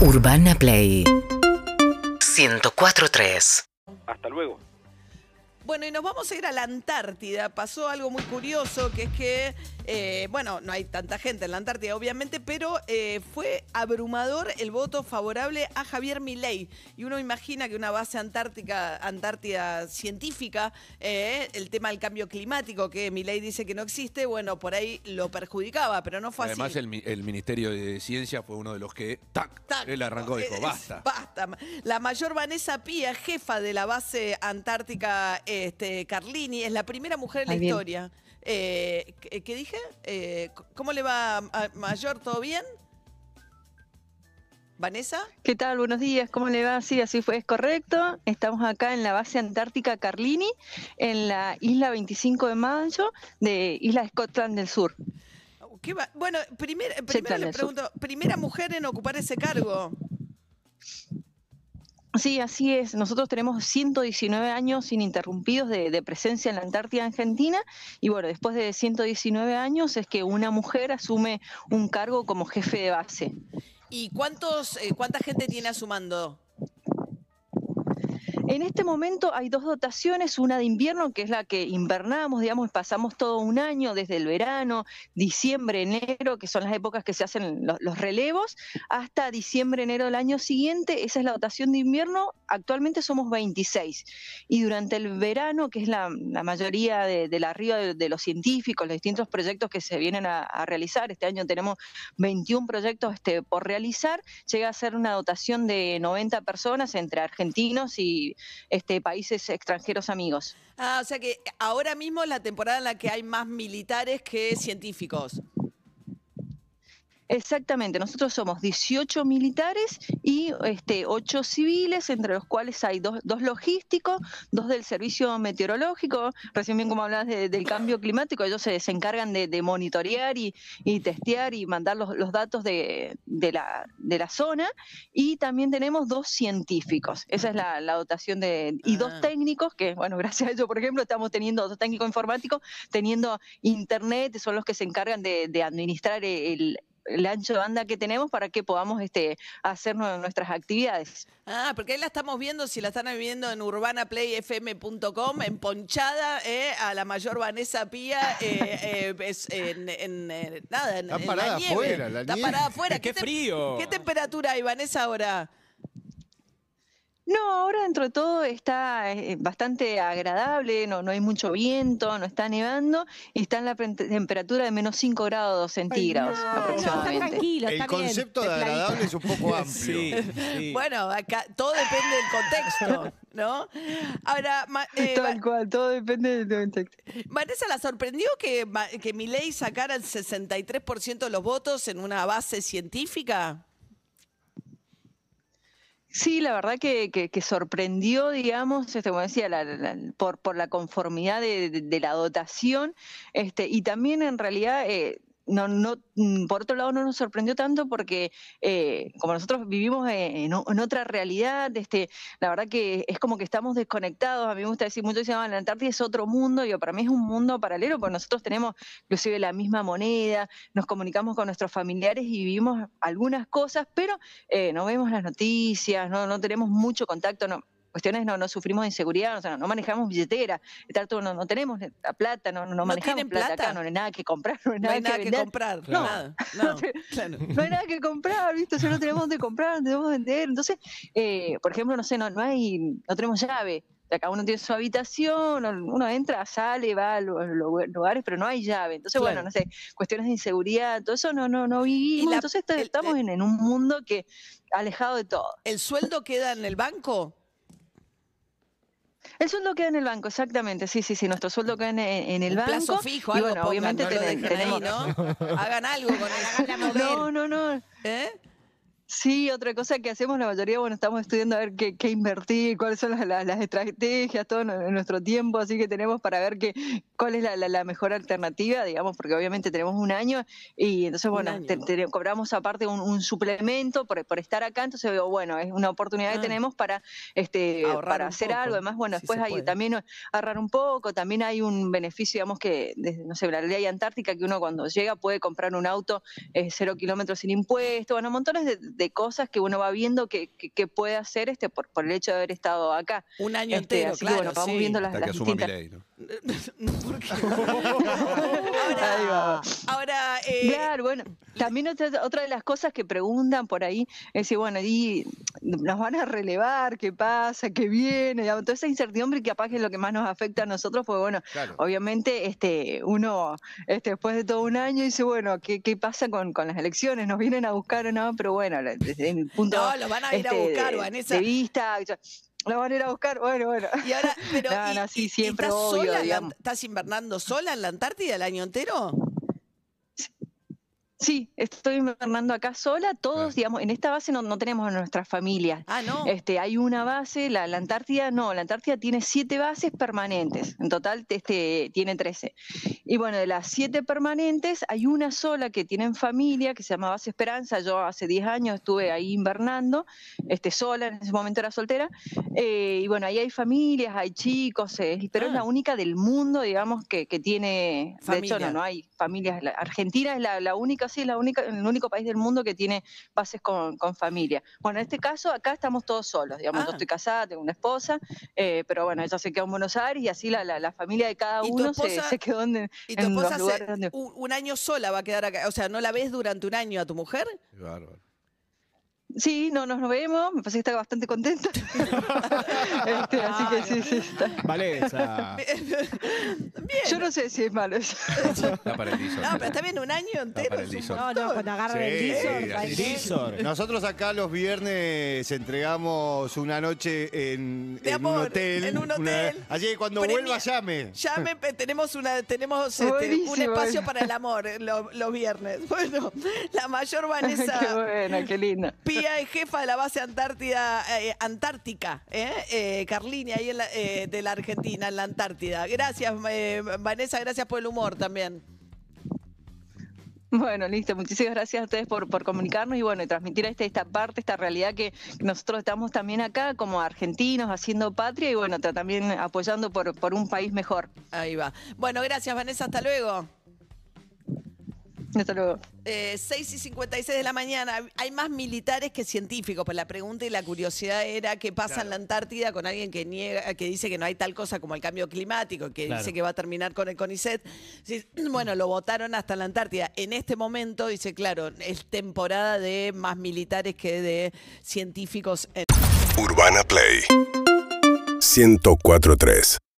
Urbana Play 104.3 Hasta luego. Bueno, y nos vamos a ir a la Antártida. Pasó algo muy curioso, que es que, eh, bueno, no hay tanta gente en la Antártida, obviamente, pero eh, fue abrumador el voto favorable a Javier Milei. Y uno imagina que una base antártica, Antártida científica, eh, el tema del cambio climático, que Milei dice que no existe, bueno, por ahí lo perjudicaba, pero no fue Además, así. el, mi- el Ministerio de Ciencia fue uno de los que, ¡tac! Tac. él arrancó y dijo, basta. Basta. La mayor Vanessa Pía, jefa de la base antártica este, Carlini, es la primera mujer en la Ay, historia. Eh, ¿qué, qué dije? Eh, ¿Cómo le va, a- Mayor? ¿Todo bien? ¿Vanessa? ¿Qué tal? Buenos días, ¿cómo le va? Sí, así fue, es correcto. Estamos acá en la base antártica Carlini, en la isla 25 de mayo de Isla Scotland del Sur. ¿Qué va- Bueno, primer- primero le pregunto, primera mujer en ocupar ese cargo. Sí, así es. Nosotros tenemos 119 años ininterrumpidos de, de presencia en la Antártida Argentina y bueno, después de 119 años es que una mujer asume un cargo como jefe de base. ¿Y cuántos, eh, cuánta gente tiene a? En este momento hay dos dotaciones, una de invierno, que es la que invernamos, digamos, pasamos todo un año, desde el verano, diciembre, enero, que son las épocas que se hacen los, relevos, hasta diciembre, enero del año siguiente, esa es la dotación de invierno, actualmente somos 26. Y durante el verano, que es la, mayoría de, la arriba de, de los científicos, los distintos proyectos que se vienen a, a realizar, este año tenemos 21 proyectos este, por realizar, llega a ser una dotación de 90 personas entre argentinos y este, países extranjeros amigos. Ah, o sea que ahora mismo es la temporada en la que hay más militares que científicos. Exactamente, nosotros somos 18 militares y este, 8 civiles, entre los cuales hay dos, dos logísticos, dos del servicio meteorológico, recién bien como hablabas de- del cambio climático, ellos se, se encargan de, de monitorear y, y testear y mandar los, los datos de, de la, de la zona, y también tenemos dos científicos, esa es la, la dotación de, y Ah. dos técnicos, que bueno, gracias a ello, por ejemplo, estamos teniendo dos técnicos informáticos, teniendo internet, son los que se encargan de, de administrar el, el ancho de banda que tenemos para que podamos este, hacer nue- nuestras actividades. Ah, porque ahí la estamos viendo, si la están viendo en urbanaplayfm.com, en Ponchada, eh, a la mayor Vanessa Pía, eh, eh, es en, en, eh, nada, en, Está en parada la nieve. afuera, la Está nieve. parada afuera. ¡Qué tem- frío! ¿Qué temperatura hay, Vanessa, ahora? No, ahora dentro de todo está eh, bastante agradable, no, no hay mucho viento, no está nevando y está en la temperatura de menos 5 grados centígrados aproximadamente. tranquilo, El bien, concepto de agradable es un poco amplio. Sí, sí. Bueno, acá todo depende del contexto, ¿no? Ahora, Ma- eh, Tal cual, todo depende del contexto. Vanessa, ¿la sorprendió que, Ma- que Milei sacara el 63% de los votos en una base científica? Sí, la verdad que, sorprendió, digamos, este, como decía, la- por, la conformidad de, de- de la dotación, este, y también en realidad, eh, no, no, mm, por otro lado, no nos sorprendió tanto porque eh, como nosotros vivimos eh, en, otra realidad, este, la verdad que es como que estamos desconectados. A mí me gusta decir mucho, dicen, "Ah, la Antártida es otro mundo, yo, para mí es un mundo paralelo, porque nosotros tenemos inclusive la misma moneda, nos comunicamos con nuestros familiares y vivimos algunas cosas, pero eh, no vemos las noticias, no, no tenemos mucho contacto, cuestiones no, no sufrimos de inseguridad, o sea, no manejamos billetera, está todo- no, no tenemos la plata, no, no, ¿No manejamos tienen plata, acá, no hay nada que comprar, no hay nada, hay nada que, que comprar. No. Nada. No, claro. No hay nada que comprar, ¿viste? O sea, no tenemos dónde comprar, no tenemos dónde vender. Entonces, eh, por ejemplo, no sé, no, no hay, no tenemos llave. O sea, cada uno tiene su habitación, uno entra, sale, va a los lugares, pero no hay llave. Entonces, bueno, no sé, cuestiones de inseguridad, todo eso no, no, no vivimos. la- Entonces, el- estamos el- en, en un mundo que alejado de todo. ¿El sueldo queda en el banco? El sueldo queda en el banco, exactamente. Sí, sí, sí. Nuestro sueldo queda en, en el Un banco. plazo fijo, y algo bueno, pongan, obviamente no lo tene- dejen ahí, tenemos. ¿no? Hagan algo con eso. No, no, no. ¿Eh? Sí, otra cosa que hacemos la mayoría, bueno, estamos estudiando a ver qué, qué invertir, cuáles son las, las- las estrategias, todo nuestro tiempo, así que tenemos para ver qué, cuál es la, la- la mejor alternativa, digamos, porque obviamente tenemos un año y entonces, bueno, te- te- cobramos aparte un, un suplemento por, por estar acá, entonces, bueno, es una oportunidad Ah. que tenemos para, este, Ahorrar para hacer poco, algo, además, bueno, si después hay también ahorrar un poco, también hay un beneficio, digamos, que, desde, no sé, la ley antártica, que uno cuando llega puede comprar un auto eh, cero kilómetros sin impuesto, bueno, montones de, de cosas que uno va viendo que, que- que puede hacer este por, por el hecho de haber estado acá. Un año Este, entero, así que, bueno, vamos sí. viendo las, Hasta que las asuma distintas... ¿Por qué? Claro, bueno, también otra, otra de las cosas que preguntan por ahí es decir, bueno, y nos van a relevar, qué pasa, qué viene, digamos, toda esa incertidumbre que capaz que es lo que más nos afecta a nosotros, pues bueno, Claro. obviamente este, uno este, después de todo un año dice, bueno, ¿qué, qué pasa con, con las elecciones? ¿Nos vienen a buscar o no? Pero bueno, desde mi punto No, los van a ir a este, buscar, de- Vanessa. de vista, yo- lo van a ir a buscar, bueno, bueno. Y ahora, pero No, y- no, sí, siempre ¿estás obvio, sola la-. ¿Estás invernando sola en la Antártida el año entero? Sí, estoy invernando acá sola, todos, digamos, en esta base no, no tenemos a nuestras familias. Ah, no. Este, hay una base, la, la Antártida no, la Antártida tiene siete bases permanentes, en total este, tiene 13. Y bueno, de las siete permanentes hay una sola que tienen familia, que se llama Base Esperanza, yo hace 10 años estuve ahí invernando, este, sola, en ese momento era soltera, eh, y bueno, ahí hay familias, hay chicos, eh, pero es Ah. la única del mundo, digamos, que, que tiene, de hecho no, no hay familias, Argentina es la, la única, sí, la única, el único país del mundo que tiene bases con, con familia. Bueno, en este caso, acá estamos todos solos, digamos, Ah. yo estoy casada, tengo una esposa, eh, pero bueno, ella se quedó en Buenos Aires y así la, la, la familia de cada ¿Y tu uno se, esposa- se quedó en, ¿Y tu en los esposa lugares donde... un, un año sola va a quedar acá? O sea, ¿no la ves durante un año a tu mujer? Qué bárbaro. Sí, no nos vemos, me parece que está bastante contenta. Este, así que sí, sí, está. Vanessa. Yo no sé si es malo eso. Está para el Dizor. No, pero está bien, un año entero. un. No, no, cuando agarran el Sí, el. Dizor. Nosotros acá los viernes entregamos una noche en, De en un amor, hotel. en un una- hotel. así que cuando Premia- vuelva llame. Llame, tenemos una, tenemos este, un espacio para el amor lo- los viernes. Bueno, la mayor Vanessa qué buena, qué linda. Pía es jefa de la base Antártida, eh, Antártica, ¿eh? Eh, Carlini, ahí en la- eh, de la Argentina, en la Antártida. Gracias, eh, Vanessa, gracias por el humor también. Bueno, listo. Muchísimas gracias a ustedes por, por comunicarnos y bueno, y transmitir esta, esta parte, esta realidad que nosotros estamos también acá como argentinos haciendo patria y bueno, ta- también apoyando por, por un país mejor. Ahí va. Bueno, gracias, Vanessa, hasta luego. Hasta luego. Eh, 6 y 56 de la mañana. Hay más militares que científicos. Pues la pregunta y la curiosidad era qué pasa en la Antártida con alguien que niega, que dice que no hay tal cosa como el cambio climático, que Claro. dice que va a terminar con el CONICET. Bueno, lo votaron hasta la Antártida. En este momento, dice, claro, es temporada de más militares que de científicos. en- Urbana Play 1043